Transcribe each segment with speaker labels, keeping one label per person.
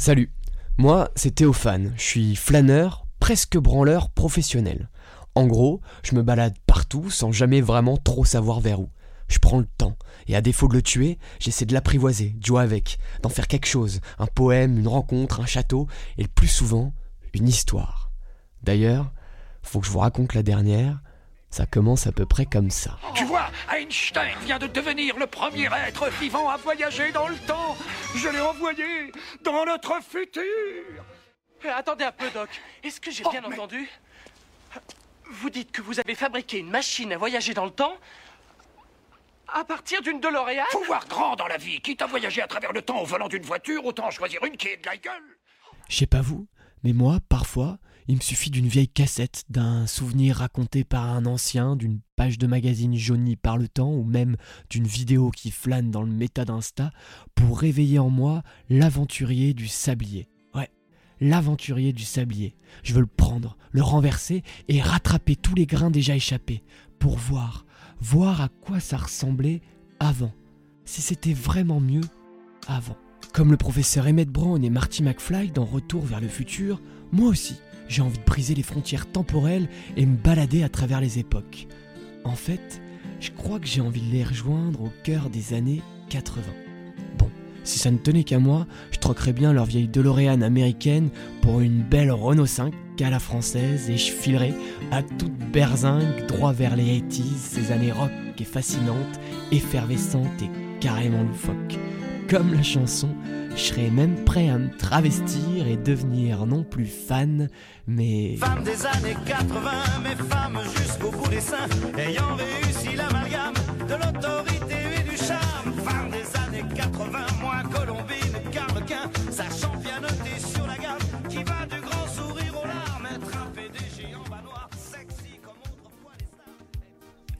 Speaker 1: Salut, moi c'est Théophane, je suis flâneur, presque branleur professionnel. En gros, je me balade partout sans jamais vraiment trop savoir vers où. Je prends le temps, et à défaut de le tuer, j'essaie de l'apprivoiser, de jouer avec, d'en faire quelque chose, un poème, une rencontre, un château, et le plus souvent, une histoire. D'ailleurs, faut que je vous raconte la dernière, ça commence à peu près comme ça.
Speaker 2: Tu vois, Einstein vient de devenir le premier être vivant à voyager dans le temps. Je l'ai envoyé dans notre futur.
Speaker 3: Euh, attendez un peu, Doc. Est-ce que j'ai
Speaker 2: Oh,
Speaker 3: bien
Speaker 2: mais-
Speaker 3: entendu? Vous dites que vous avez fabriqué une machine à voyager dans le temps à partir d'une DeLorean?
Speaker 2: Pouvoir grand dans la vie. Quitte à voyager à travers le temps au volant d'une voiture, autant choisir une qui est de la gueule.
Speaker 1: Je sais pas vous, mais moi, parfois, il me suffit d'une vieille cassette, d'un souvenir raconté par un ancien, d'une page de magazine jaunie par le temps, ou même d'une vidéo qui flâne dans le méta d'Insta, pour réveiller en moi l'aventurier du sablier. Ouais, l'aventurier du sablier. Je veux le prendre, le renverser et rattraper tous les grains déjà échappés, pour voir, voir à quoi ça ressemblait avant, si c'était vraiment mieux avant. Comme le professeur Emmett Brown et Marty McFly dans Retour vers le futur, moi aussi, j'ai envie de briser les frontières temporelles et me balader à travers les époques. En fait, je crois que j'ai envie de les rejoindre au cœur des années 80. Bon, si ça ne tenait qu'à moi, je troquerais bien leur vieille DeLorean américaine pour une belle Renault 5 à la française et je filerais à toute berzingue droit vers les 80s, ces années rock et fascinantes, effervescentes et carrément loufoques. Comme la chanson, je serais même prêt à me travestir et devenir non plus fan, mais...
Speaker 4: Femme des années 80, mais femme jusqu'au bout des seins, ayant réussi l'amalgame de l'autorité et du charme. Femme des années 80, moins Colombine qu'Arlequin, sachant bien noter sur la gamme, qui va du grand sourire aux larmes, être un PDG en bas noir, sexy comme autrefois les stars.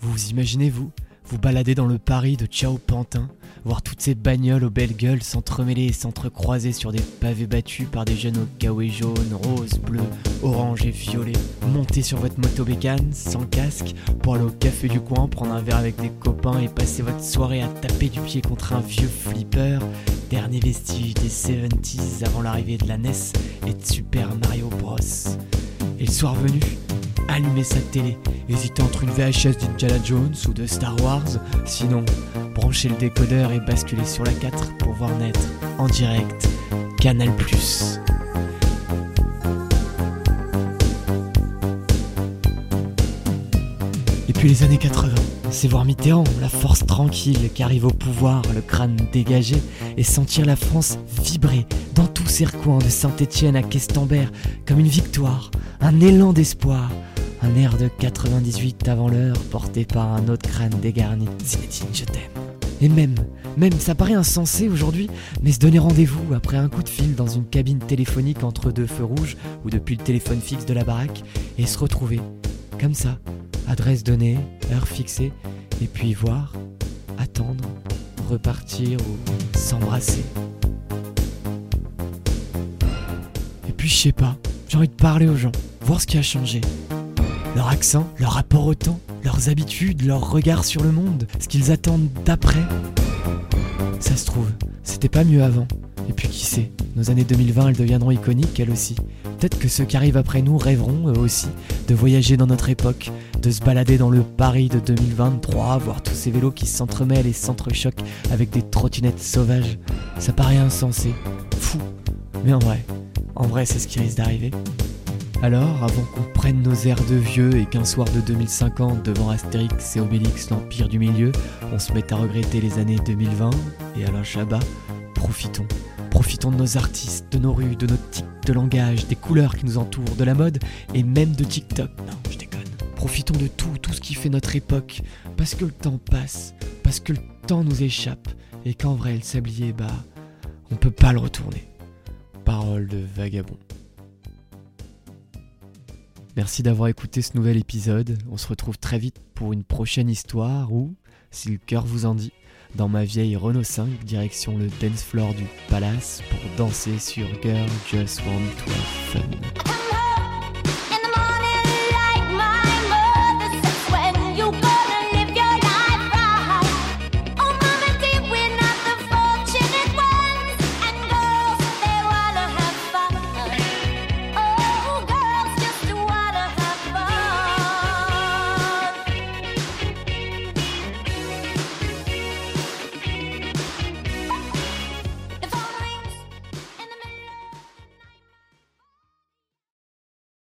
Speaker 1: Vous imaginez-vous Vous baladez dans le Paris de Ciao Pantin, voir toutes ces bagnoles aux belles gueules s'entremêler et s'entrecroiser sur des pavés battus par des jeunes au kawaii jaune, rose, bleu, orange et violet. Monter sur votre moto bécane, sans casque, pour aller au café du coin, prendre un verre avec des copains et passer votre soirée à taper du pied contre un vieux flipper, dernier vestige des 70s avant l'arrivée de la NES et de Super Mario Bros. Et le soir venu, allumer sa télé, hésiter entre une VHS d'Indiana Jones ou de Star Wars, sinon brancher le décodeur et basculer sur la 4 pour voir naître en direct Canal+. Et puis les années 80, c'est voir Mitterrand, la force tranquille qui arrive au pouvoir, le crâne dégagé, et sentir la France vibrer dans tous ses recoins de Saint-Étienne à Questembert comme une victoire, un élan d'espoir, un air de 98 avant l'heure porté par un autre crâne dégarni. Zinedine, je t'aime. Et même, même, ça paraît insensé aujourd'hui, mais se donner rendez-vous après un coup de fil dans une cabine téléphonique entre deux feux rouges ou depuis le téléphone fixe de la baraque et se retrouver, comme ça, adresse donnée, heure fixée, et puis voir, attendre, repartir ou s'embrasser. Et puis je sais pas, j'ai envie de parler aux gens, voir ce qui a changé. Leur accent, leur rapport au temps, leurs habitudes, leur regard sur le monde, ce qu'ils attendent d'après. Ça se trouve, c'était pas mieux avant. Et puis qui sait, nos années 2020 elles deviendront iconiques elles aussi. Peut-être que ceux qui arrivent après nous rêveront eux aussi de voyager dans notre époque, de se balader dans le Paris de 2023, voir tous ces vélos qui s'entremêlent et s'entrechoquent avec des trottinettes sauvages. Ça paraît insensé, fou. Mais en vrai, en vrai c'est ce qui risque d'arriver. Alors, avant qu'on prenne nos airs de vieux et qu'un soir de 2050, devant Astérix et Obélix, l'Empire du Milieu, on se mette à regretter les années 2020 et Alain Chabat, profitons. Profitons de nos artistes, de nos rues, de nos tics de langage, des couleurs qui nous entourent, de la mode et même de TikTok. Non, je déconne. Profitons de tout, tout ce qui fait notre époque, parce que le temps passe, parce que le temps nous échappe, et qu'en vrai, le sablier, bah, on peut pas le retourner. Parole de vagabond. Merci d'avoir écouté ce nouvel épisode. On se retrouve très vite pour une prochaine histoire ou, si le cœur vous en dit, dans ma vieille Renault 5 direction le dance floor du palace pour danser sur Girl Just Want to Have Fun.